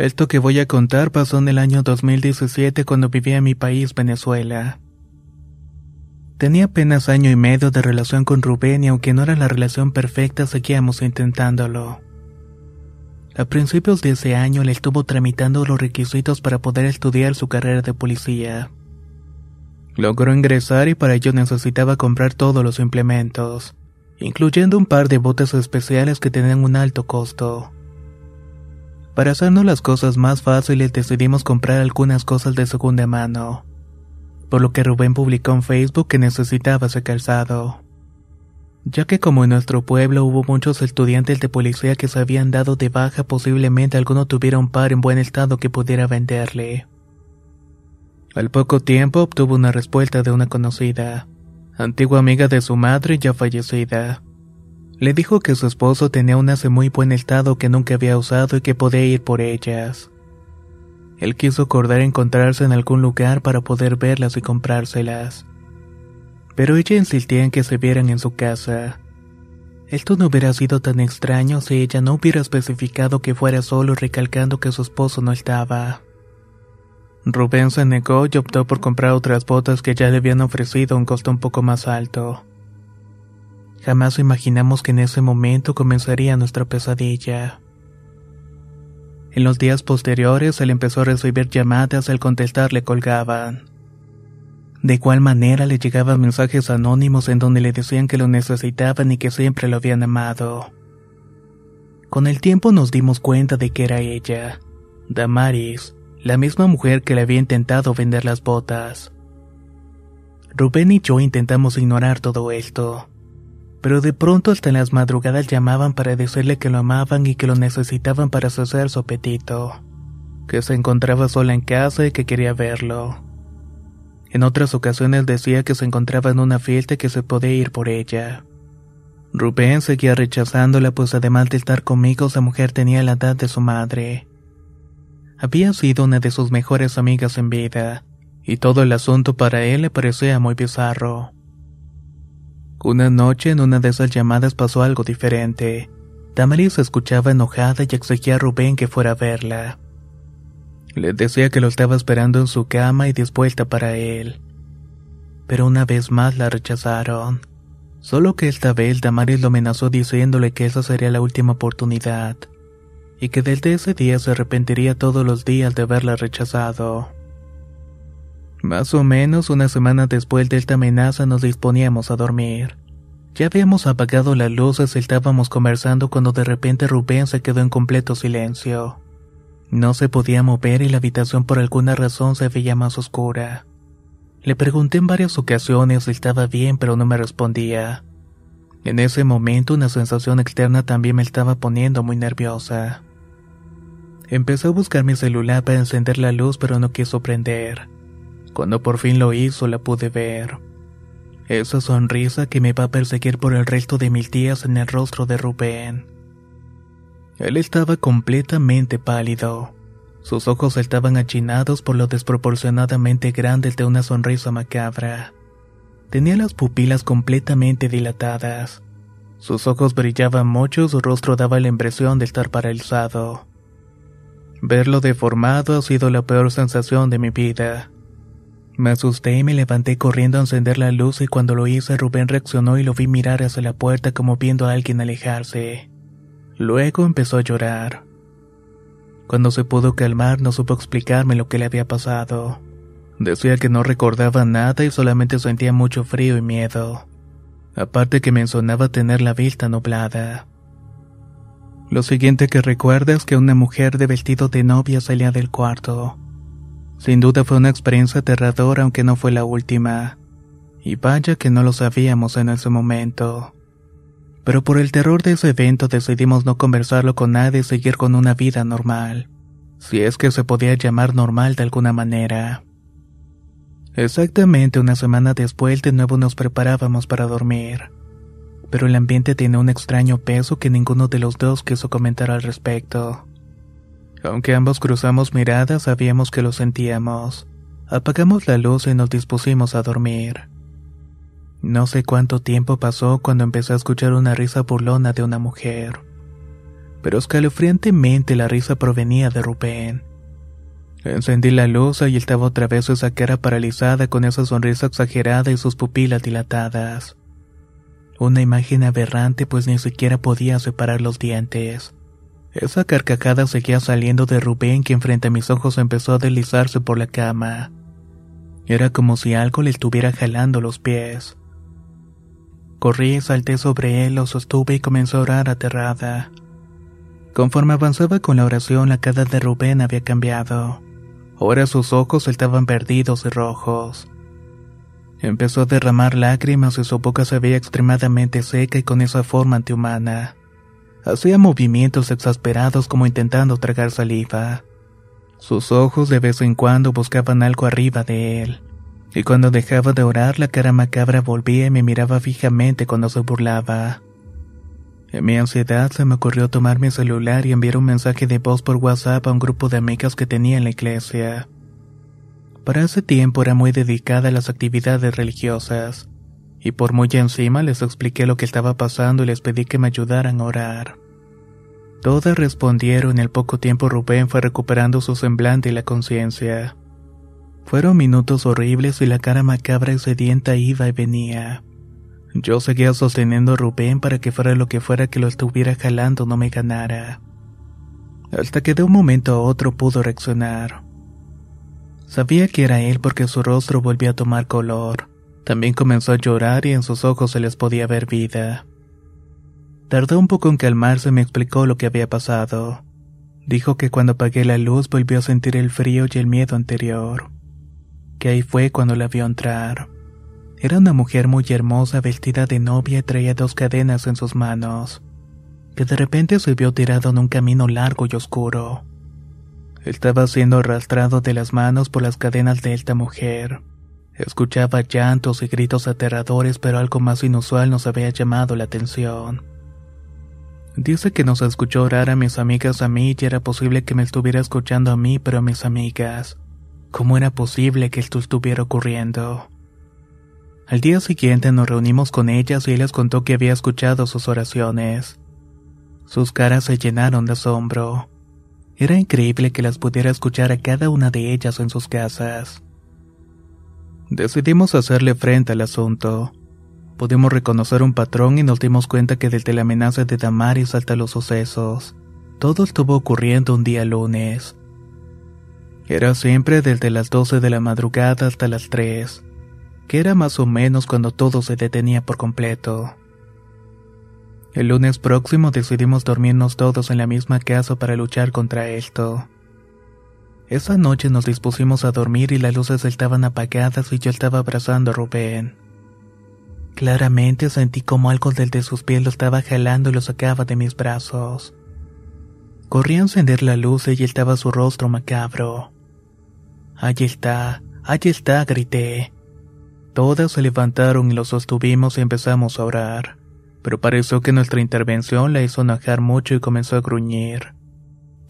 Esto que voy a contar pasó en el año 2017 cuando vivía en mi país, Venezuela. Tenía apenas año y medio de relación con Rubén y aunque no era la relación perfecta, seguíamos intentándolo. A principios de ese año le estuvo tramitando los requisitos para poder estudiar su carrera de policía. Logró ingresar y para ello necesitaba comprar todos los implementos, incluyendo un par de botes especiales que tenían un alto costo. Para hacernos las cosas más fáciles decidimos comprar algunas cosas de segunda mano, por lo que Rubén publicó en Facebook que necesitaba ese calzado. Ya que como en nuestro pueblo hubo muchos estudiantes de policía que se habían dado de baja, posiblemente alguno tuviera un par en buen estado que pudiera venderle. Al poco tiempo obtuvo una respuesta de una conocida, antigua amiga de su madre ya fallecida le dijo que su esposo tenía unas en muy buen estado que nunca había usado y que podía ir por ellas. Él quiso acordar encontrarse en algún lugar para poder verlas y comprárselas. Pero ella insistía en que se vieran en su casa. Esto no hubiera sido tan extraño si ella no hubiera especificado que fuera solo recalcando que su esposo no estaba. Rubén se negó y optó por comprar otras botas que ya le habían ofrecido a un costo un poco más alto. Jamás imaginamos que en ese momento comenzaría nuestra pesadilla. En los días posteriores, él empezó a recibir llamadas, al contestar le colgaban. De igual manera le llegaban mensajes anónimos en donde le decían que lo necesitaban y que siempre lo habían amado. Con el tiempo nos dimos cuenta de que era ella, Damaris, la misma mujer que le había intentado vender las botas. Rubén y yo intentamos ignorar todo esto pero de pronto hasta en las madrugadas llamaban para decirle que lo amaban y que lo necesitaban para saciar su apetito, que se encontraba sola en casa y que quería verlo. En otras ocasiones decía que se encontraba en una fiesta y que se podía ir por ella. Rubén seguía rechazándola pues además de estar conmigo esa mujer tenía la edad de su madre. Había sido una de sus mejores amigas en vida, y todo el asunto para él le parecía muy bizarro. Una noche en una de esas llamadas pasó algo diferente. Damaris se escuchaba enojada y exigía a Rubén que fuera a verla. Le decía que lo estaba esperando en su cama y dispuesta para él. Pero una vez más la rechazaron. Solo que esta vez Damaris lo amenazó diciéndole que esa sería la última oportunidad, y que desde ese día se arrepentiría todos los días de haberla rechazado. Más o menos una semana después de esta amenaza nos disponíamos a dormir. Ya habíamos apagado las luces y estábamos conversando cuando de repente Rubén se quedó en completo silencio. No se podía mover y la habitación por alguna razón se veía más oscura. Le pregunté en varias ocasiones si estaba bien pero no me respondía. En ese momento una sensación externa también me estaba poniendo muy nerviosa. Empecé a buscar mi celular para encender la luz, pero no quiso prender. Cuando por fin lo hizo, la pude ver. Esa sonrisa que me va a perseguir por el resto de mil días en el rostro de Rubén. Él estaba completamente pálido. Sus ojos estaban achinados por lo desproporcionadamente grandes de una sonrisa macabra. Tenía las pupilas completamente dilatadas. Sus ojos brillaban mucho su rostro daba la impresión de estar paralizado. Verlo deformado ha sido la peor sensación de mi vida. Me asusté y me levanté corriendo a encender la luz y cuando lo hice Rubén reaccionó y lo vi mirar hacia la puerta como viendo a alguien alejarse. Luego empezó a llorar. Cuando se pudo calmar no supo explicarme lo que le había pasado. Decía que no recordaba nada y solamente sentía mucho frío y miedo. Aparte que mencionaba tener la vista nublada. Lo siguiente que recuerda es que una mujer de vestido de novia salía del cuarto. Sin duda fue una experiencia aterradora aunque no fue la última. Y vaya que no lo sabíamos en ese momento. Pero por el terror de ese evento decidimos no conversarlo con nadie y seguir con una vida normal. Si es que se podía llamar normal de alguna manera. Exactamente una semana después de nuevo nos preparábamos para dormir. Pero el ambiente tenía un extraño peso que ninguno de los dos quiso comentar al respecto. Aunque ambos cruzamos miradas, sabíamos que lo sentíamos. Apagamos la luz y nos dispusimos a dormir. No sé cuánto tiempo pasó cuando empecé a escuchar una risa burlona de una mujer. Pero escalofriantemente la risa provenía de Rubén. Encendí la luz y estaba otra vez esa cara paralizada con esa sonrisa exagerada y sus pupilas dilatadas. Una imagen aberrante pues ni siquiera podía separar los dientes. Esa carcajada seguía saliendo de Rubén que frente a mis ojos empezó a deslizarse por la cama. Era como si algo le estuviera jalando los pies. Corrí y salté sobre él, lo sostuve y comenzó a orar aterrada. Conforme avanzaba con la oración, la cara de Rubén había cambiado. Ahora sus ojos estaban perdidos y rojos. Empezó a derramar lágrimas y su boca se veía extremadamente seca y con esa forma antihumana. Hacía movimientos exasperados como intentando tragar saliva. Sus ojos de vez en cuando buscaban algo arriba de él. Y cuando dejaba de orar, la cara macabra volvía y me miraba fijamente cuando se burlaba. En mi ansiedad se me ocurrió tomar mi celular y enviar un mensaje de voz por WhatsApp a un grupo de amigas que tenía en la iglesia. Para ese tiempo era muy dedicada a las actividades religiosas, y por muy encima les expliqué lo que estaba pasando y les pedí que me ayudaran a orar. Todas respondieron y al poco tiempo Rubén fue recuperando su semblante y la conciencia. Fueron minutos horribles y la cara macabra y sedienta iba y venía. Yo seguía sosteniendo a Rubén para que fuera lo que fuera que lo estuviera jalando no me ganara. Hasta que de un momento a otro pudo reaccionar. Sabía que era él porque su rostro volvió a tomar color. También comenzó a llorar y en sus ojos se les podía ver vida. Tardó un poco en calmarse y me explicó lo que había pasado. Dijo que cuando apagué la luz volvió a sentir el frío y el miedo anterior. Que ahí fue cuando la vio entrar. Era una mujer muy hermosa vestida de novia y traía dos cadenas en sus manos, que de repente se vio tirado en un camino largo y oscuro. Estaba siendo arrastrado de las manos por las cadenas de esta mujer. Escuchaba llantos y gritos aterradores, pero algo más inusual nos había llamado la atención. Dice que nos escuchó orar a mis amigas a mí y era posible que me estuviera escuchando a mí, pero a mis amigas. ¿Cómo era posible que esto estuviera ocurriendo? Al día siguiente nos reunimos con ellas y les contó que había escuchado sus oraciones. Sus caras se llenaron de asombro. Era increíble que las pudiera escuchar a cada una de ellas en sus casas. Decidimos hacerle frente al asunto. Pudimos reconocer un patrón y nos dimos cuenta que desde la amenaza de Damaris hasta los sucesos, todo estuvo ocurriendo un día lunes. Era siempre desde las 12 de la madrugada hasta las 3 que era más o menos cuando todo se detenía por completo. El lunes próximo decidimos dormirnos todos en la misma casa para luchar contra esto. Esa noche nos dispusimos a dormir y las luces estaban apagadas y yo estaba abrazando a Rubén. Claramente sentí como algo del de sus pies lo estaba jalando y lo sacaba de mis brazos. Corrí a encender la luz y estaba su rostro macabro. Allí está, allí está, grité. Todas se levantaron y lo sostuvimos y empezamos a orar, pero pareció que nuestra intervención la hizo enojar mucho y comenzó a gruñir.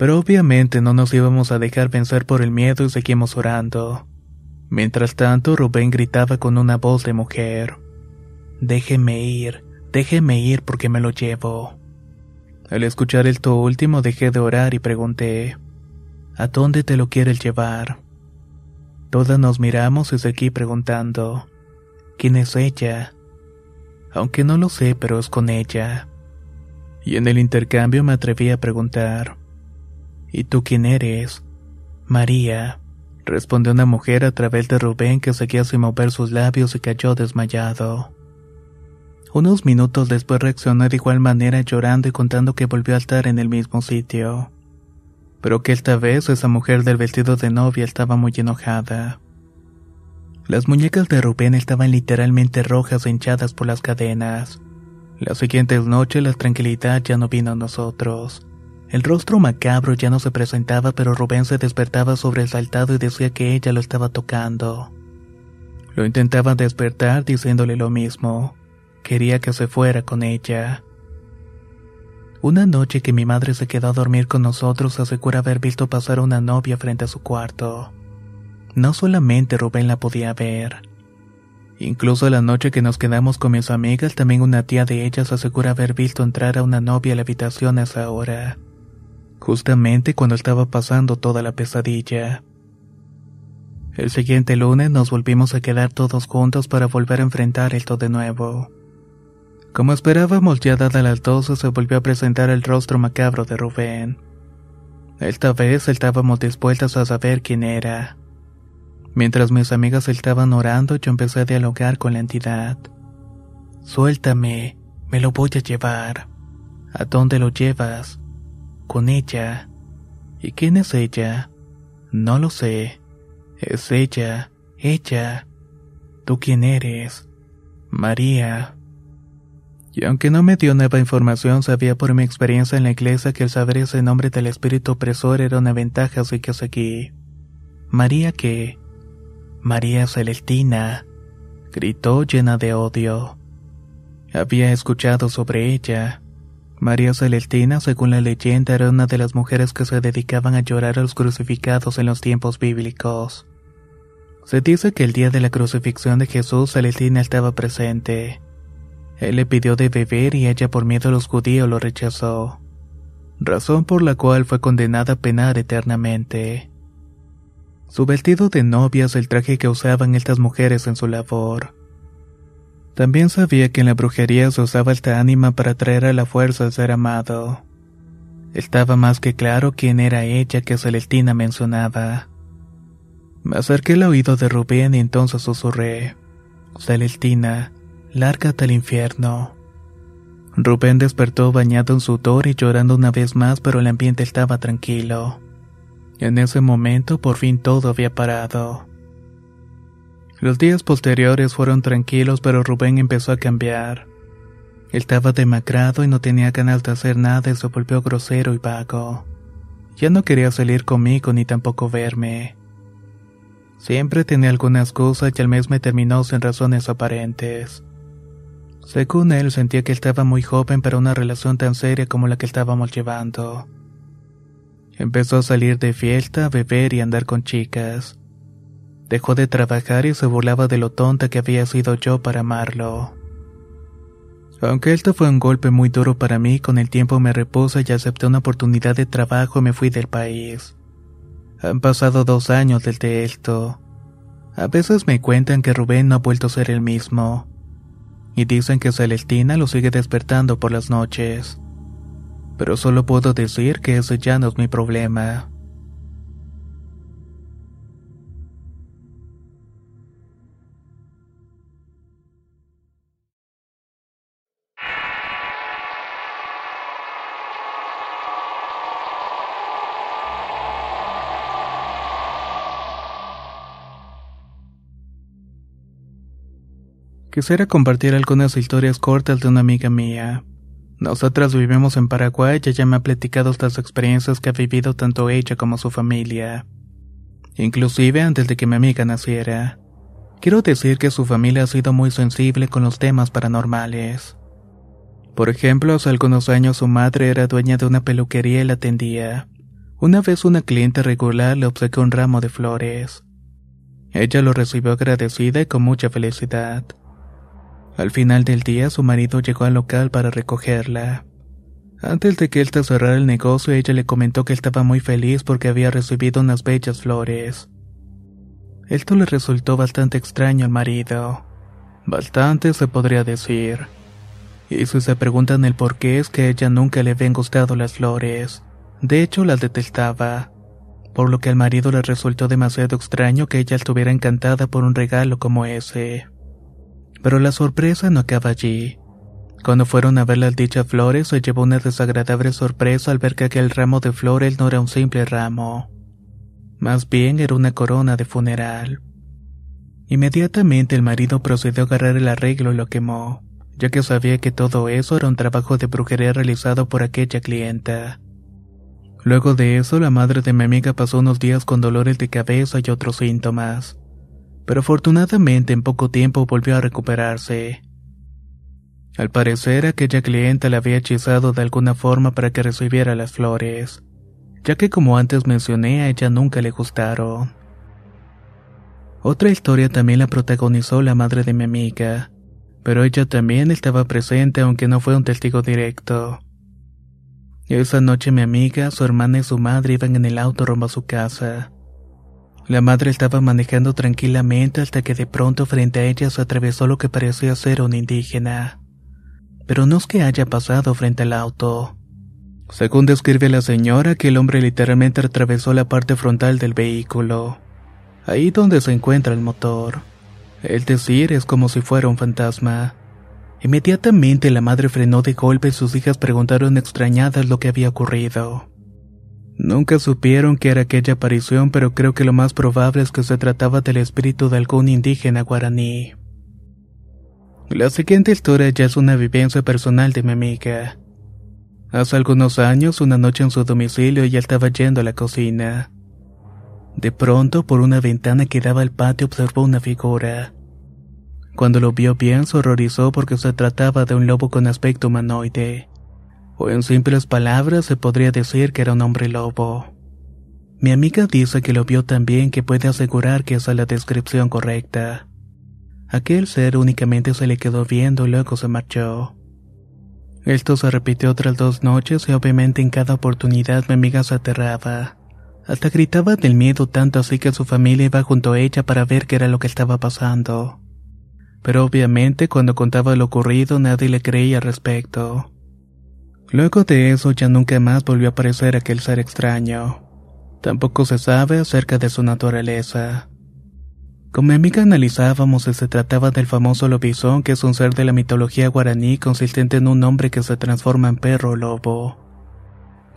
Pero obviamente no nos íbamos a dejar vencer por el miedo y seguimos orando. Mientras tanto, Rubén gritaba con una voz de mujer. Déjeme ir, déjeme ir porque me lo llevo. Al escuchar esto último dejé de orar y pregunté, ¿A dónde te lo quieres llevar? Todas nos miramos y seguí preguntando, ¿quién es ella? Aunque no lo sé, pero es con ella. Y en el intercambio me atreví a preguntar, ¿Y tú quién eres? María, respondió una mujer a través de Rubén que seguía sin mover sus labios y cayó desmayado. Unos minutos después reaccionó de igual manera llorando y contando que volvió a estar en el mismo sitio. Pero que esta vez esa mujer del vestido de novia estaba muy enojada. Las muñecas de Rubén estaban literalmente rojas e hinchadas por las cadenas. Las siguientes noches la tranquilidad ya no vino a nosotros. El rostro macabro ya no se presentaba, pero Rubén se despertaba sobresaltado y decía que ella lo estaba tocando. Lo intentaba despertar diciéndole lo mismo. Quería que se fuera con ella. Una noche que mi madre se quedó a dormir con nosotros asegura haber visto pasar una novia frente a su cuarto. No solamente Rubén la podía ver. Incluso la noche que nos quedamos con mis amigas, también una tía de ellas asegura haber visto entrar a una novia a la habitación a esa hora justamente cuando estaba pasando toda la pesadilla. El siguiente lunes nos volvimos a quedar todos juntos para volver a enfrentar esto de nuevo. Como esperábamos, ya dada las doce se volvió a presentar el rostro macabro de Rubén. Esta vez estábamos dispuestos a saber quién era. Mientras mis amigas estaban orando, yo empecé a dialogar con la entidad. Suéltame, me lo voy a llevar. ¿A dónde lo llevas? Con ella. ¿Y quién es ella? No lo sé. Es ella, ella. ¿Tú quién eres? María. Y aunque no me dio nueva información, sabía por mi experiencia en la iglesia que el saber ese nombre del espíritu opresor era una ventaja, así que seguí. ¿María qué? María Celestina, gritó llena de odio. Había escuchado sobre ella, María Celestina, según la leyenda, era una de las mujeres que se dedicaban a llorar a los crucificados en los tiempos bíblicos. Se dice que el día de la crucifixión de Jesús, Celestina estaba presente. Él le pidió de beber y ella por miedo a los judíos lo rechazó, razón por la cual fue condenada a penar eternamente. Su vestido de novia es el traje que usaban estas mujeres en su labor. También sabía que en la brujería se usaba esta ánima para traer a la fuerza al ser amado. Estaba más que claro quién era ella que Celestina mencionaba. Me acerqué al oído de Rubén y entonces susurré. Celestina, lárgate al infierno. Rubén despertó bañado en sudor y llorando una vez más, pero el ambiente estaba tranquilo. En ese momento por fin todo había parado. Los días posteriores fueron tranquilos, pero Rubén empezó a cambiar. Estaba demacrado y no tenía ganas de hacer nada y se volvió grosero y vago. Ya no quería salir conmigo ni tampoco verme. Siempre tenía alguna excusa y al mes me terminó sin razones aparentes. Según él, sentía que estaba muy joven para una relación tan seria como la que estábamos llevando. Empezó a salir de fiesta, a beber y andar con chicas. Dejó de trabajar y se burlaba de lo tonta que había sido yo para amarlo. Aunque esto fue un golpe muy duro para mí, con el tiempo me repuso y acepté una oportunidad de trabajo y me fui del país. Han pasado dos años desde esto. A veces me cuentan que Rubén no ha vuelto a ser el mismo. Y dicen que Celestina lo sigue despertando por las noches. Pero solo puedo decir que ese ya no es mi problema. Quisiera compartir algunas historias cortas de una amiga mía. Nosotras vivimos en Paraguay y ella me ha platicado estas experiencias que ha vivido tanto ella como su familia. Inclusive antes de que mi amiga naciera. Quiero decir que su familia ha sido muy sensible con los temas paranormales. Por ejemplo, hace algunos años su madre era dueña de una peluquería y la atendía. Una vez una cliente regular le obsequió un ramo de flores. Ella lo recibió agradecida y con mucha felicidad. Al final del día su marido llegó al local para recogerla. Antes de que él te cerrara el negocio, ella le comentó que estaba muy feliz porque había recibido unas bellas flores. Esto le resultó bastante extraño al marido. Bastante se podría decir. Y si se preguntan el por qué es que a ella nunca le habían gustado las flores. De hecho, las detestaba. Por lo que al marido le resultó demasiado extraño que ella estuviera encantada por un regalo como ese. Pero la sorpresa no acaba allí. Cuando fueron a ver las dichas flores, se llevó una desagradable sorpresa al ver que aquel ramo de flores no era un simple ramo. Más bien era una corona de funeral. Inmediatamente el marido procedió a agarrar el arreglo y lo quemó ya que sabía que todo eso era un trabajo de brujería realizado por aquella clienta. Luego de eso, la madre de mi amiga pasó unos días con dolores de cabeza y otros síntomas, pero afortunadamente en poco tiempo volvió a recuperarse. Al parecer, aquella clienta la había hechizado de alguna forma para que recibiera las flores, ya que como antes mencioné, a ella nunca le gustaron. Otra historia también la protagonizó la madre de mi amiga, pero ella también estaba presente aunque no fue un testigo directo. Esa noche mi amiga, su hermana y su madre iban en el auto rumbo a su casa. La madre estaba manejando tranquilamente hasta que de pronto frente a ella se atravesó lo que parecía ser un indígena. Pero no es que haya pasado frente al auto. Según describe la señora, que el hombre literalmente atravesó la parte frontal del vehículo, ahí donde se encuentra el motor. El decir es como si fuera un fantasma. Inmediatamente la madre frenó de golpe y sus hijas preguntaron extrañadas lo que había ocurrido. Nunca supieron que era aquella aparición, pero creo que lo más probable es que se trataba del espíritu de algún indígena guaraní. La siguiente historia ya es una vivencia personal de mi amiga. Hace algunos años, una noche en su domicilio, ella estaba yendo a la cocina. De pronto, por una ventana que daba al patio, observó una figura. Cuando lo vio bien, se horrorizó porque se trataba de un lobo con aspecto humanoide. O en simples palabras, se podría decir que era un hombre lobo. Mi amiga dice que lo vio tan bien que puede asegurar que esa es la descripción correcta. Aquel ser únicamente se le quedó viendo y luego se marchó. Esto se repitió otras dos noches y obviamente en cada oportunidad mi amiga se aterraba. Hasta gritaba del miedo tanto así que su familia iba junto a ella para ver qué era lo que estaba pasando. Pero obviamente cuando contaba lo ocurrido nadie le creía al respecto. Luego de eso ya nunca más volvió a aparecer aquel ser extraño. Tampoco se sabe acerca de su naturaleza. Con mi amiga analizábamos si se trataba del famoso lobizón, que es un ser de la mitología guaraní consistente en un hombre que se transforma en perro o lobo.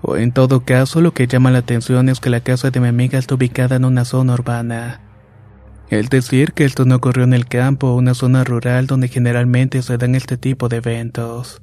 O en todo caso, lo que llama la atención es que la casa de mi amiga está ubicada en una zona urbana. Es decir, que esto no ocurrió en el campo o una zona rural donde generalmente se dan este tipo de eventos.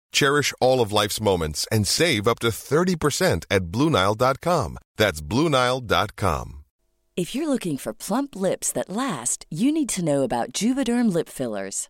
Cherish all of life's moments and save up to 30% at BlueNile.com. That's BlueNile.com. If you're looking for plump lips that last, you need to know about Juvederm lip fillers.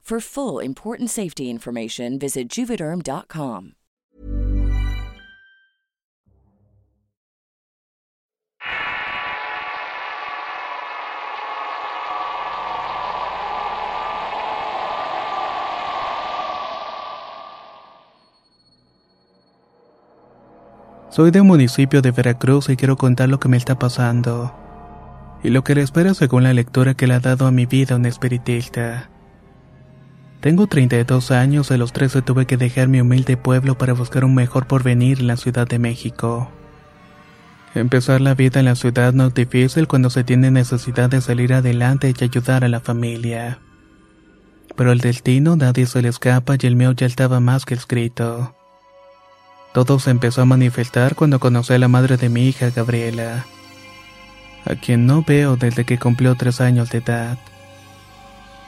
For full important safety information, visit juvederm.com. Soy de un municipio de Veracruz y quiero contar lo que me está pasando. Y lo que le espera según la lectura que le ha dado a mi vida un espiritista. Tengo 32 años, a los 13 tuve que dejar mi humilde pueblo para buscar un mejor porvenir en la Ciudad de México. Empezar la vida en la ciudad no es difícil cuando se tiene necesidad de salir adelante y ayudar a la familia. Pero el destino nadie se le escapa y el mío ya estaba más que escrito. Todo se empezó a manifestar cuando conocí a la madre de mi hija, Gabriela, a quien no veo desde que cumplió tres años de edad.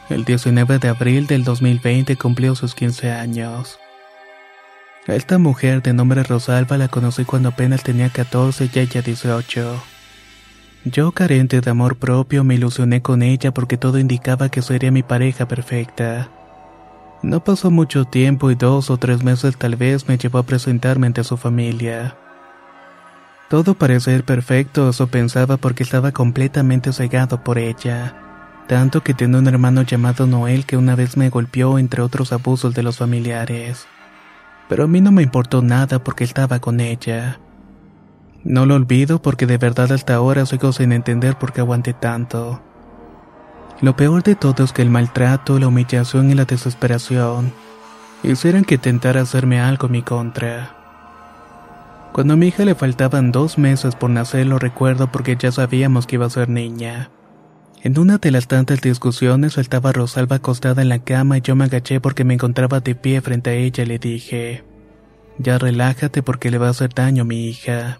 El 19 de abril del 2020 cumplió sus 15 años. Esta mujer de nombre Rosalba la conocí cuando apenas tenía 14 y ella 18. Yo, carente de amor propio, me ilusioné con ella porque todo indicaba que sería mi pareja perfecta. No pasó mucho tiempo y dos o tres meses tal vez me llevó a presentarme ante su familia. Todo parecía ir perfecto, eso pensaba porque estaba completamente cegado por ella. Tanto que tenía un hermano llamado Noel que una vez me golpeó entre otros abusos de los familiares. Pero a mí no me importó nada porque estaba con ella. No lo olvido porque de verdad hasta ahora sigo sin entender por qué aguanté tanto. Lo peor de todo es que el maltrato, la humillación y la desesperación hicieron que intentara hacerme algo en mi contra. Cuando a mi hija le faltaban dos meses por nacer lo recuerdo porque ya sabíamos que iba a ser niña. En una de las tantas discusiones estaba Rosalba acostada en la cama y yo me agaché porque me encontraba de pie frente a ella y le dije, ya relájate porque le va a hacer daño a mi hija.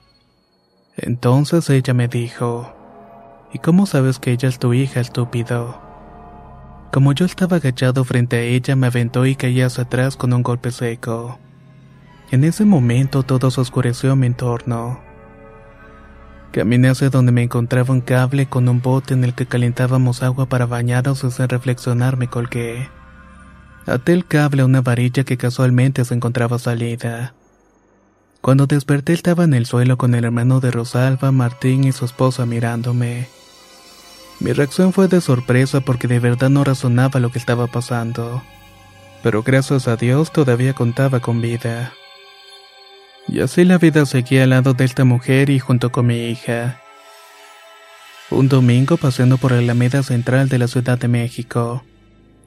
Entonces ella me dijo, ¿Y cómo sabes que ella es tu hija, estúpido? Como yo estaba agachado frente a ella, me aventó y caí hacia atrás con un golpe seco. En ese momento todo se oscureció en mi entorno. Caminé hacia donde me encontraba un cable con un bote en el que calentábamos agua para bañarnos y sin reflexionar me colgué. Até el cable a una varilla que casualmente se encontraba salida. Cuando desperté estaba en el suelo con el hermano de Rosalba, Martín y su esposa mirándome. Mi reacción fue de sorpresa porque de verdad no razonaba lo que estaba pasando. Pero gracias a Dios todavía contaba con vida. Y así la vida seguía al lado de esta mujer y junto con mi hija. Un domingo paseando por la Alameda Central de la Ciudad de México.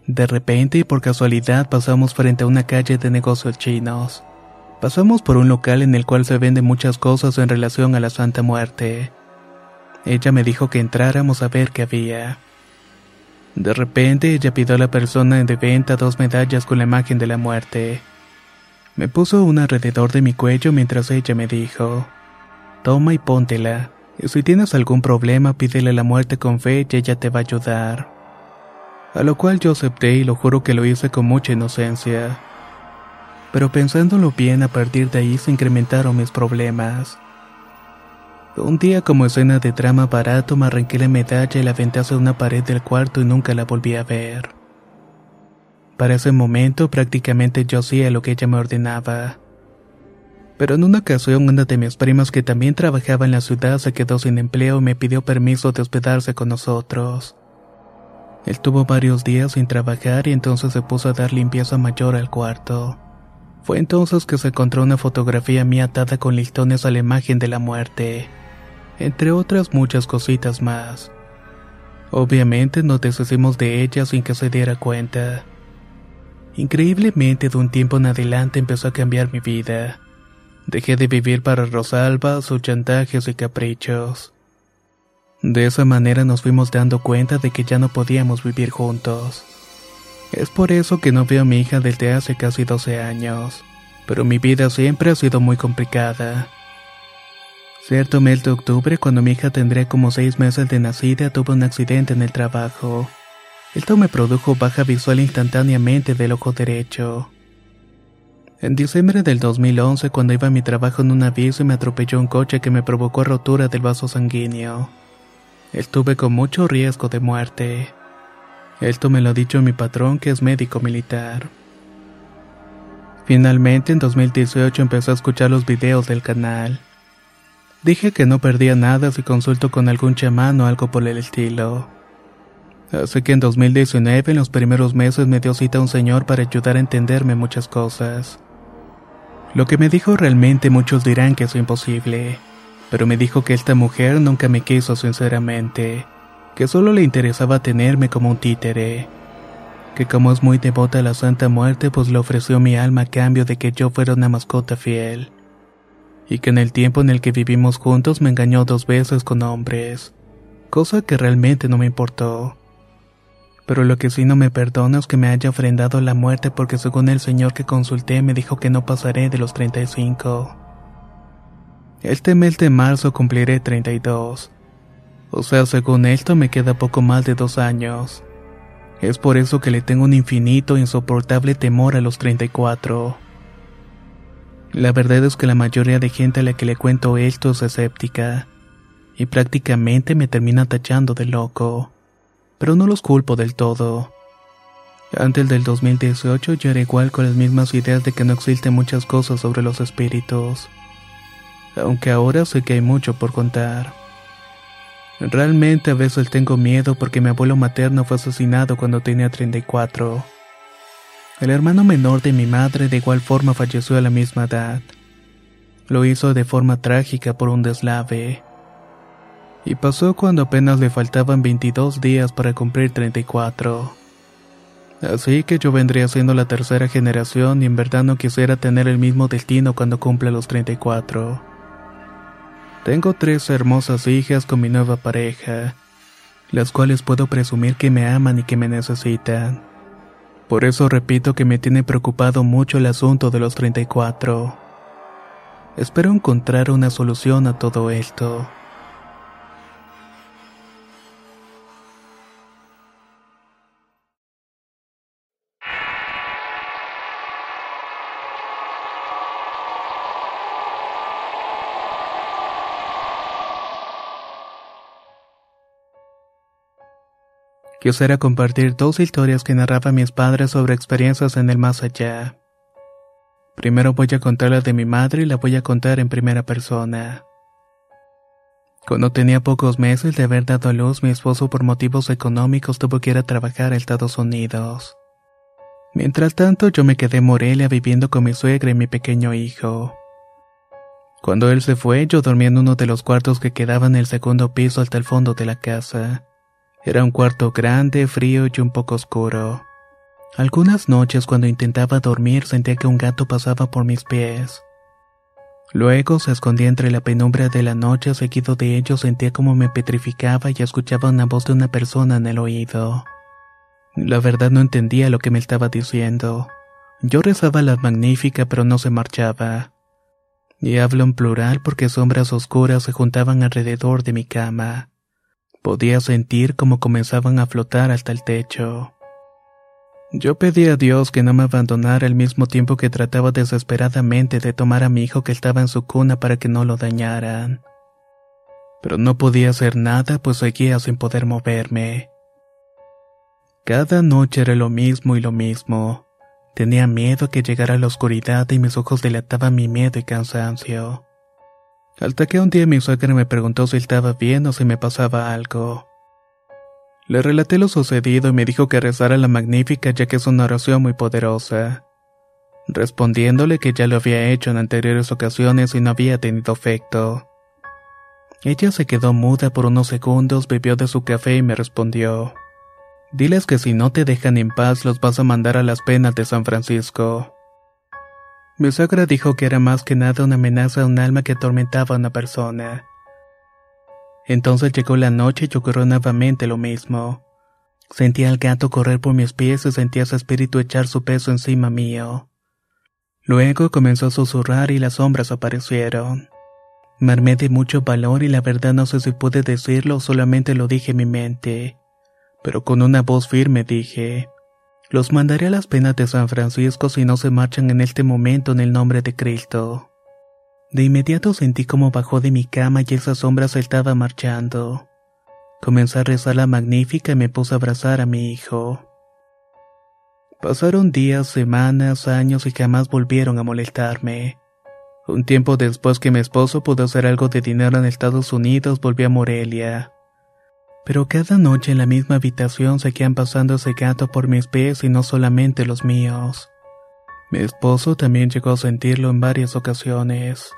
De repente y por casualidad pasamos frente a una calle de negocios chinos. Pasamos por un local en el cual se venden muchas cosas en relación a la Santa Muerte. Ella me dijo que entráramos a ver qué había. De repente ella pidió a la persona de venta dos medallas con la imagen de la muerte. Me puso una alrededor de mi cuello mientras ella me dijo, toma y póntela, y si tienes algún problema pídele la muerte con fe y ella te va a ayudar. A lo cual yo acepté y lo juro que lo hice con mucha inocencia. Pero pensándolo bien, a partir de ahí se incrementaron mis problemas. Un día como escena de drama barato me arranqué la medalla y la aventé hacia una pared del cuarto y nunca la volví a ver. Para ese momento prácticamente yo hacía lo que ella me ordenaba. Pero en una ocasión una de mis primas que también trabajaba en la ciudad se quedó sin empleo y me pidió permiso de hospedarse con nosotros. Él tuvo varios días sin trabajar y entonces se puso a dar limpieza mayor al cuarto. Fue entonces que se encontró una fotografía mía atada con listones a la imagen de la muerte entre otras muchas cositas más. Obviamente nos deshicimos de ella sin que se diera cuenta. Increíblemente de un tiempo en adelante empezó a cambiar mi vida. Dejé de vivir para Rosalba, sus chantajes y caprichos. De esa manera nos fuimos dando cuenta de que ya no podíamos vivir juntos. Es por eso que no veo a mi hija desde hace casi 12 años, pero mi vida siempre ha sido muy complicada. Cierto mes de octubre, cuando mi hija tendría como seis meses de nacida, tuvo un accidente en el trabajo. Esto me produjo baja visual instantáneamente del ojo derecho. En diciembre del 2011, cuando iba a mi trabajo en un aviso, me atropelló un coche que me provocó rotura del vaso sanguíneo. Estuve con mucho riesgo de muerte. Esto me lo ha dicho mi patrón, que es médico militar. Finalmente, en 2018 empecé a escuchar los videos del canal. Dije que no perdía nada si consulto con algún chamán o algo por el estilo. Así que en 2019, en los primeros meses, me dio cita un señor para ayudar a entenderme muchas cosas. Lo que me dijo realmente muchos dirán que es imposible, pero me dijo que esta mujer nunca me quiso sinceramente, que solo le interesaba tenerme como un títere, que como es muy devota a la Santa Muerte pues le ofreció mi alma a cambio de que yo fuera una mascota fiel, y que en el tiempo en el que vivimos juntos me engañó dos veces con hombres, cosa que realmente no me importó pero lo que sí no me perdona es que me haya ofrendado la muerte porque según el señor que consulté me dijo que no pasaré de los 35. Este mes de marzo cumpliré 32. O sea, según esto me queda poco más de dos años. Es por eso que le tengo un infinito e insoportable temor a los 34. La verdad es que la mayoría de gente a la que le cuento esto es escéptica, y prácticamente me termina tachando de loco pero no los culpo del todo. Antes del 2018 yo era igual con las mismas ideas de que no existen muchas cosas sobre los espíritus, aunque ahora sé que hay mucho por contar. Realmente a veces tengo miedo porque mi abuelo materno fue asesinado cuando tenía 34. El hermano menor de mi madre de igual forma falleció a la misma edad. Lo hizo de forma trágica por un deslave y pasó cuando apenas le faltaban 22 días para cumplir 34. Así que yo vendría siendo la tercera generación y en verdad no quisiera tener el mismo destino cuando cumpla los 34. Tengo tres hermosas hijas con mi nueva pareja, las cuales puedo presumir que me aman y que me necesitan. Por eso repito que me tiene preocupado mucho el asunto de los 34. Espero encontrar una solución a todo esto. Quisiera compartir dos historias que narraba mis padres sobre experiencias en el más allá. Primero voy a contar la de mi madre y la voy a contar en primera persona. Cuando tenía pocos meses de haber dado a luz, mi esposo por motivos económicos tuvo que ir a trabajar a Estados Unidos. Mientras tanto, yo me quedé en Morelia viviendo con mi suegra y mi pequeño hijo. Cuando él se fue, yo dormí en uno de los cuartos que quedaban en el segundo piso hasta el fondo de la casa. Era un cuarto grande, frío y un poco oscuro. Algunas noches cuando intentaba dormir sentía que un gato pasaba por mis pies. Luego se escondía entre la penumbra de la noche, seguido de ello sentía como me petrificaba y escuchaba una voz de una persona en el oído. La verdad no entendía lo que me estaba diciendo. Yo rezaba la magnífica pero no se marchaba. Y hablo en plural porque sombras oscuras se juntaban alrededor de mi cama. Podía sentir cómo comenzaban a flotar hasta el techo. Yo pedí a Dios que no me abandonara al mismo tiempo que trataba desesperadamente de tomar a mi hijo que estaba en su cuna para que no lo dañaran. Pero no podía hacer nada pues seguía sin poder moverme. Cada noche era lo mismo y lo mismo. Tenía miedo que llegara la oscuridad y mis ojos delataban mi miedo y cansancio. Hasta que un día mi suegra me preguntó si estaba bien o si me pasaba algo. Le relaté lo sucedido y me dijo que rezara la magnífica ya que es una oración muy poderosa. Respondiéndole que ya lo había hecho en anteriores ocasiones y no había tenido efecto. Ella se quedó muda por unos segundos, bebió de su café y me respondió. Diles que si no te dejan en paz los vas a mandar a las penas de San Francisco. Mi suegra dijo que era más que nada una amenaza a un alma que atormentaba a una persona. Entonces llegó la noche y ocurrió nuevamente lo mismo. Sentía al gato correr por mis pies y sentía su espíritu echar su peso encima mío. Luego comenzó a susurrar y las sombras aparecieron. Me armé de mucho valor y la verdad no sé si pude decirlo solamente lo dije en mi mente. Pero con una voz firme dije, los mandaré a las penas de San Francisco si no se marchan en este momento en el nombre de Cristo. De inmediato sentí como bajó de mi cama y esa sombra se estaba marchando. Comencé a rezar la magnífica y me puse a abrazar a mi hijo. Pasaron días, semanas, años y jamás volvieron a molestarme. Un tiempo después que mi esposo pudo hacer algo de dinero en Estados Unidos, volví a Morelia. Pero cada noche en la misma habitación seguían pasando ese gato por mis pies y no solamente los míos. Mi esposo también llegó a sentirlo en varias ocasiones.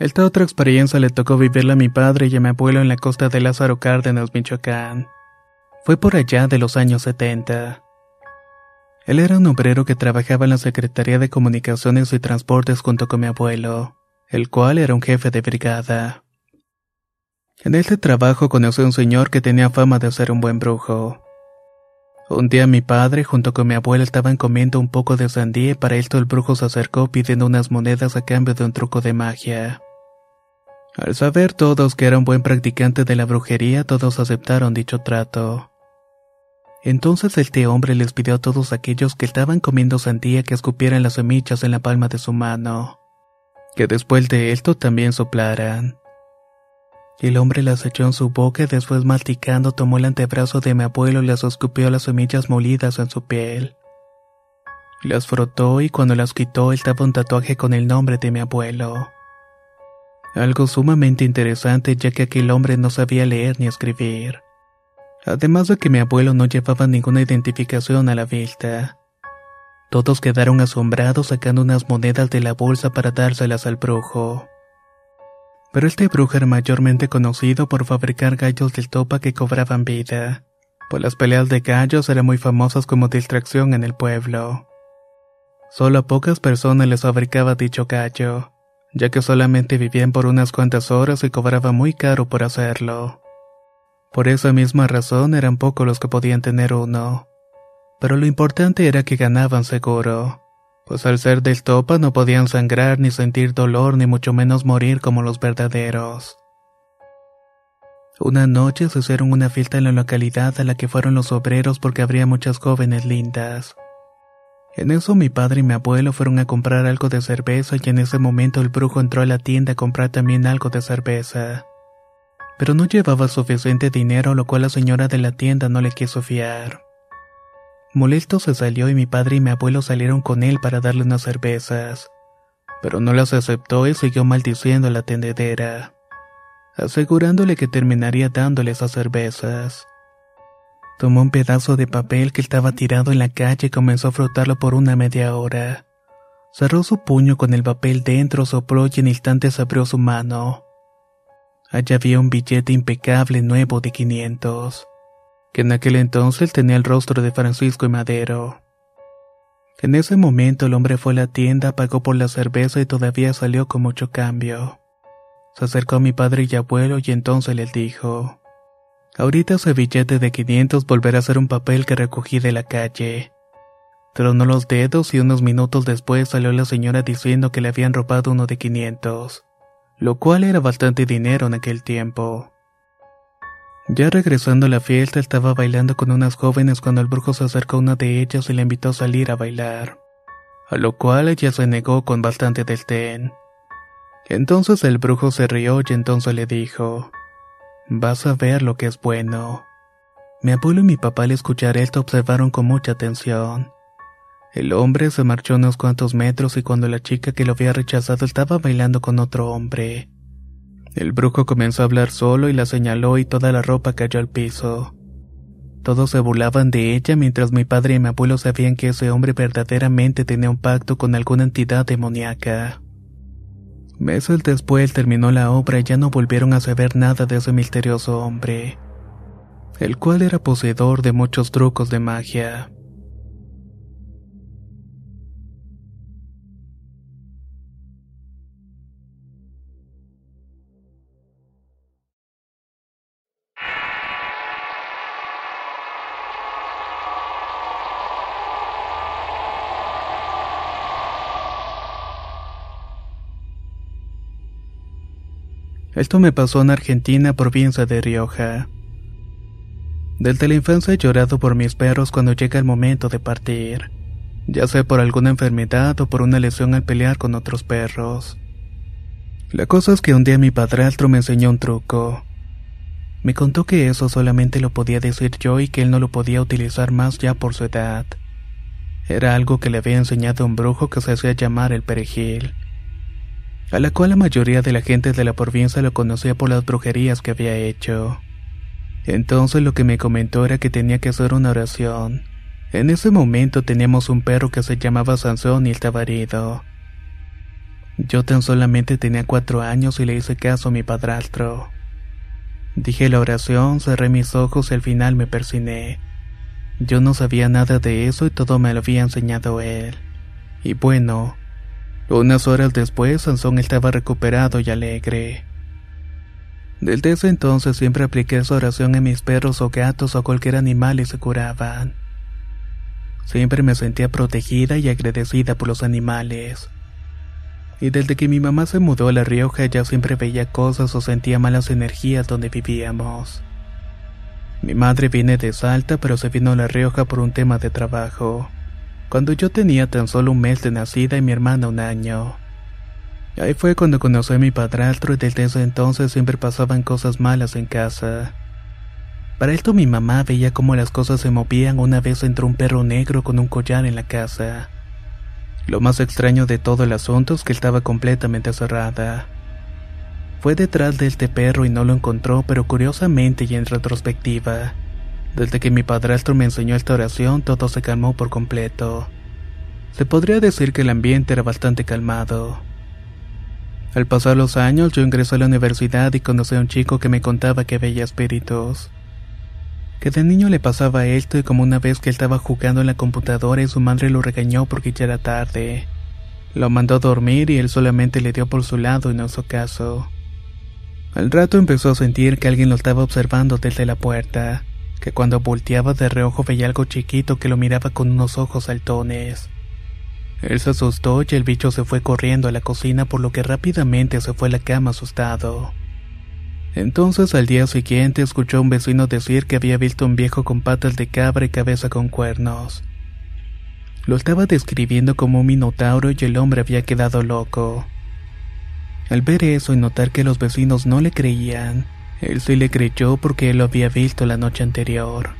Esta otra experiencia le tocó vivirla a mi padre y a mi abuelo en la costa de Lázaro Cárdenas, Michoacán. Fue por allá de los años 70. Él era un obrero que trabajaba en la Secretaría de Comunicaciones y Transportes junto con mi abuelo, el cual era un jefe de brigada. En este trabajo conocí a un señor que tenía fama de ser un buen brujo. Un día mi padre junto con mi abuelo estaban comiendo un poco de sandía y para esto el brujo se acercó pidiendo unas monedas a cambio de un truco de magia. Al saber todos que era un buen practicante de la brujería, todos aceptaron dicho trato. Entonces este hombre les pidió a todos aquellos que estaban comiendo sandía que escupieran las semillas en la palma de su mano, que después de esto también soplaran. El hombre las echó en su boca y después masticando tomó el antebrazo de mi abuelo y las escupió las semillas molidas en su piel. Las frotó y cuando las quitó estaba un tatuaje con el nombre de mi abuelo. Algo sumamente interesante ya que aquel hombre no sabía leer ni escribir además de que mi abuelo no llevaba ninguna identificación a la vista. Todos quedaron asombrados sacando unas monedas de la bolsa para dárselas al brujo. Pero este brujo era mayormente conocido por fabricar gallos del topa que cobraban vida, pues las peleas de gallos eran muy famosas como distracción en el pueblo. Solo a pocas personas les fabricaba dicho gallo, ya que solamente vivían por unas cuantas horas y cobraba muy caro por hacerlo. Por esa misma razón eran pocos los que podían tener uno. Pero lo importante era que ganaban seguro, pues al ser del topa no podían sangrar ni sentir dolor ni mucho menos morir como los verdaderos. Una noche se hicieron una fiesta en la localidad a la que fueron los obreros porque habría muchas jóvenes lindas. En eso mi padre y mi abuelo fueron a comprar algo de cerveza y en ese momento el brujo entró a la tienda a comprar también algo de cerveza pero no llevaba suficiente dinero, lo cual la señora de la tienda no le quiso fiar. Molesto se salió y mi padre y mi abuelo salieron con él para darle unas cervezas, pero no las aceptó y siguió maldiciendo a la tendedera, asegurándole que terminaría dándole esas cervezas. Tomó un pedazo de papel que estaba tirado en la calle y comenzó a frotarlo por una media hora. Cerró su puño con el papel dentro, sopló y en instantes abrió su mano. Allá había un billete impecable nuevo de 500, que en aquel entonces tenía el rostro de Francisco y Madero. En ese momento el hombre fue a la tienda, pagó por la cerveza y todavía salió con mucho cambio. Se acercó a mi padre y abuelo y entonces les dijo, Ahorita ese billete de 500 volverá a ser un papel que recogí de la calle. Tronó los dedos y unos minutos después salió la señora diciendo que le habían robado uno de 500 lo cual era bastante dinero en aquel tiempo. Ya regresando a la fiesta estaba bailando con unas jóvenes cuando el brujo se acercó a una de ellas y le invitó a salir a bailar, a lo cual ella se negó con bastante desdén. Entonces el brujo se rió y entonces le dijo, Vas a ver lo que es bueno. Mi abuelo y mi papá al escuchar esto observaron con mucha atención. El hombre se marchó unos cuantos metros y cuando la chica que lo había rechazado estaba bailando con otro hombre. El brujo comenzó a hablar solo y la señaló y toda la ropa cayó al piso. Todos se burlaban de ella mientras mi padre y mi abuelo sabían que ese hombre verdaderamente tenía un pacto con alguna entidad demoníaca. Meses después terminó la obra y ya no volvieron a saber nada de ese misterioso hombre, el cual era poseedor de muchos trucos de magia. Esto me pasó en Argentina, provincia de Rioja. Desde la infancia he llorado por mis perros cuando llega el momento de partir, ya sea por alguna enfermedad o por una lesión al pelear con otros perros. La cosa es que un día mi padrastro me enseñó un truco. Me contó que eso solamente lo podía decir yo y que él no lo podía utilizar más ya por su edad. Era algo que le había enseñado un brujo que se hacía llamar el perejil, a la cual la mayoría de la gente de la provincia lo conocía por las brujerías que había hecho. Entonces lo que me comentó era que tenía que hacer una oración. En ese momento teníamos un perro que se llamaba Sansón y estaba herido. Yo tan solamente tenía cuatro años y le hice caso a mi padrastro. Dije la oración, cerré mis ojos y al final me persiné. Yo no sabía nada de eso y todo me lo había enseñado él. Y bueno, unas horas después Sansón estaba recuperado y alegre. Desde ese entonces siempre apliqué esa oración en mis perros o gatos o cualquier animal y se curaban. Siempre me sentía protegida y agradecida por los animales. Y desde que mi mamá se mudó a La Rioja ya siempre veía cosas o sentía malas energías donde vivíamos. Mi madre viene de Salta pero se vino a La Rioja por un tema de trabajo. Cuando yo tenía tan solo un mes de nacida y mi hermana un año. Ahí fue cuando conocí a mi padrastro y desde ese entonces siempre pasaban cosas malas en casa. Para esto mi mamá veía cómo las cosas se movían una vez entró un perro negro con un collar en la casa. Lo más extraño de todo el asunto es que estaba completamente cerrada. Fue detrás de este perro y no lo encontró, pero curiosamente y en retrospectiva, desde que mi padrastro me enseñó esta oración todo se calmó por completo. Se podría decir que el ambiente era bastante calmado. Al pasar los años, yo ingresé a la universidad y conocí a un chico que me contaba que veía espíritus. Que de niño le pasaba esto y como una vez que él estaba jugando en la computadora y su madre lo regañó porque ya era tarde. Lo mandó a dormir y él solamente le dio por su lado y no hizo caso. Al rato empezó a sentir que alguien lo estaba observando desde la puerta, que cuando volteaba de reojo veía algo chiquito que lo miraba con unos ojos saltones. Él se asustó y el bicho se fue corriendo a la cocina por lo que rápidamente se fue a la cama asustado. Entonces al día siguiente escuchó a un vecino decir que había visto un viejo con patas de cabra y cabeza con cuernos. Lo estaba describiendo como un minotauro y el hombre había quedado loco. Al ver eso y notar que los vecinos no le creían, él sí le creyó porque él lo había visto la noche anterior.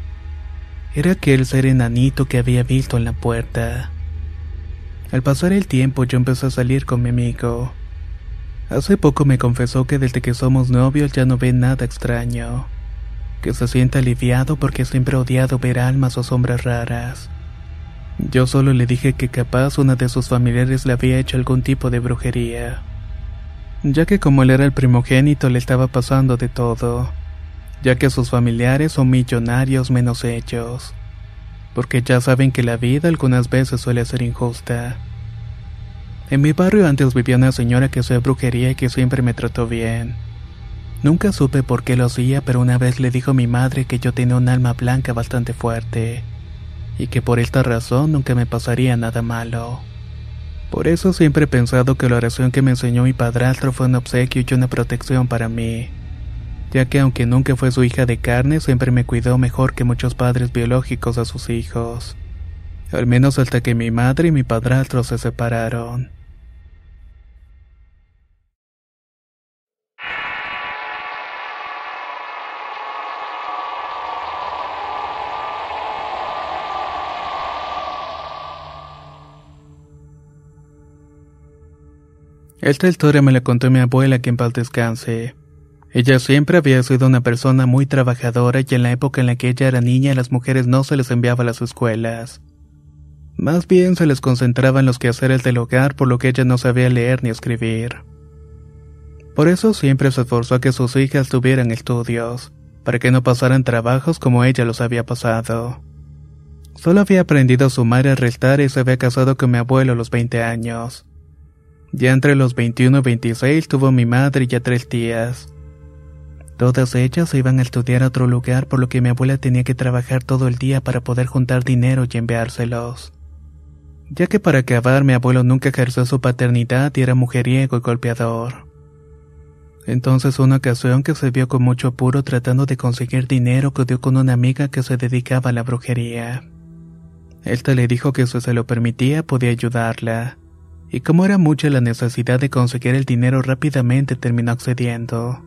Era aquel ser enanito que había visto en la puerta. Al pasar el tiempo yo empecé a salir con mi amigo. Hace poco me confesó que desde que somos novios ya no ve nada extraño, que se siente aliviado porque siempre ha odiado ver almas o sombras raras. Yo solo le dije que capaz una de sus familiares le había hecho algún tipo de brujería, ya que como él era el primogénito le estaba pasando de todo, ya que sus familiares son millonarios menos ellos porque ya saben que la vida algunas veces suele ser injusta. En mi barrio antes vivía una señora que hacía brujería y que siempre me trató bien. Nunca supe por qué lo hacía, pero una vez le dijo a mi madre que yo tenía un alma blanca bastante fuerte, y que por esta razón nunca me pasaría nada malo. Por eso siempre he pensado que la oración que me enseñó mi padrastro fue un obsequio y una protección para mí ya que aunque nunca fue su hija de carne, siempre me cuidó mejor que muchos padres biológicos a sus hijos. Al menos hasta que mi madre y mi padrastro se separaron. Esta historia me la contó mi abuela que en paz descanse. Ella siempre había sido una persona muy trabajadora y en la época en la que ella era niña las mujeres no se les enviaba a las escuelas. Más bien se les concentraba en los quehaceres del hogar por lo que ella no sabía leer ni escribir. Por eso siempre se esforzó a que sus hijas tuvieran estudios, para que no pasaran trabajos como ella los había pasado. Solo había aprendido a sumar y a restar y se había casado con mi abuelo a los 20 años. Ya entre los 21 y 26 tuvo mi madre y ya tres tías. Todas ellas iban a estudiar a otro lugar por lo que mi abuela tenía que trabajar todo el día para poder juntar dinero y enviárselos. Ya que para acabar mi abuelo nunca ejerció su paternidad y era mujeriego y golpeador. Entonces una ocasión que se vio con mucho apuro tratando de conseguir dinero dio con una amiga que se dedicaba a la brujería. Esta le dijo que si se lo permitía podía ayudarla, y como era mucha la necesidad de conseguir el dinero rápidamente terminó accediendo.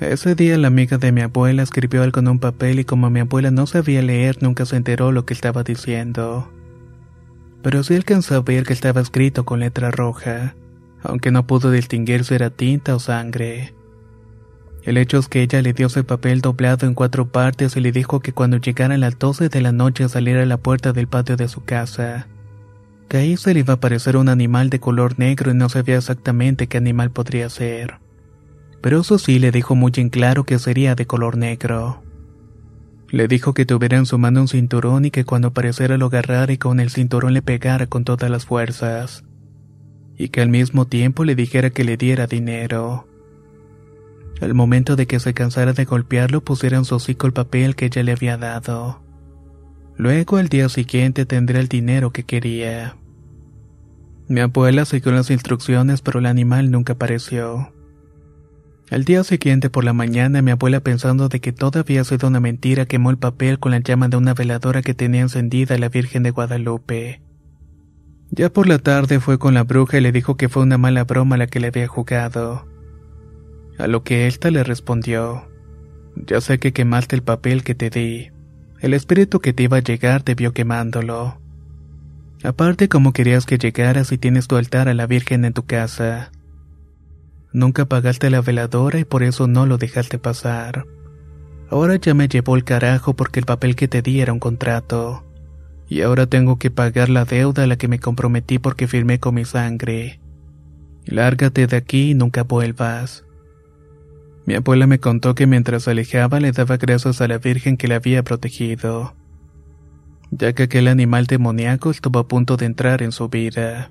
Ese día la amiga de mi abuela escribió algo en un papel y como mi abuela no sabía leer nunca se enteró lo que estaba diciendo. Pero sí alcanzó a ver que estaba escrito con letra roja, aunque no pudo distinguir si era tinta o sangre. El hecho es que ella le dio ese papel doblado en cuatro partes y le dijo que cuando llegaran las 12 de la noche saliera a la puerta del patio de su casa. Que se le iba a aparecer un animal de color negro y no sabía exactamente qué animal podría ser pero eso sí le dijo muy en claro que sería de color negro. Le dijo que tuviera en su mano un cinturón y que cuando apareciera lo agarrara y con el cinturón le pegara con todas las fuerzas. Y que al mismo tiempo le dijera que le diera dinero. Al momento de que se cansara de golpearlo pusiera en su hocico el papel que ella le había dado. Luego al día siguiente tendría el dinero que quería. Mi abuela siguió las instrucciones pero el animal nunca apareció. Al día siguiente por la mañana mi abuela pensando de que todo había sido una mentira quemó el papel con la llama de una veladora que tenía encendida la Virgen de Guadalupe. Ya por la tarde fue con la bruja y le dijo que fue una mala broma la que le había jugado. A lo que ésta le respondió, ya sé que quemaste el papel que te di. El espíritu que te iba a llegar te vio quemándolo. Aparte como querías que llegaras y tienes tu altar a la Virgen en tu casa. Nunca apagaste la veladora y por eso no lo dejaste pasar. Ahora ya me llevó el carajo porque el papel que te di era un contrato. Y ahora tengo que pagar la deuda a la que me comprometí porque firmé con mi sangre. Lárgate de aquí y nunca vuelvas. Mi abuela me contó que mientras alejaba le daba gracias a la Virgen que la había protegido, ya que aquel animal demoníaco estuvo a punto de entrar en su vida.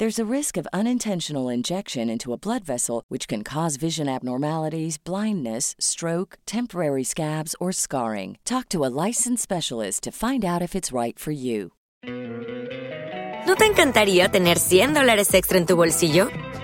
There's a risk of unintentional injection into a blood vessel, which can cause vision abnormalities, blindness, stroke, temporary scabs, or scarring. Talk to a licensed specialist to find out if it's right for you. ¿No te encantaría tener 100 dólares extra en tu bolsillo?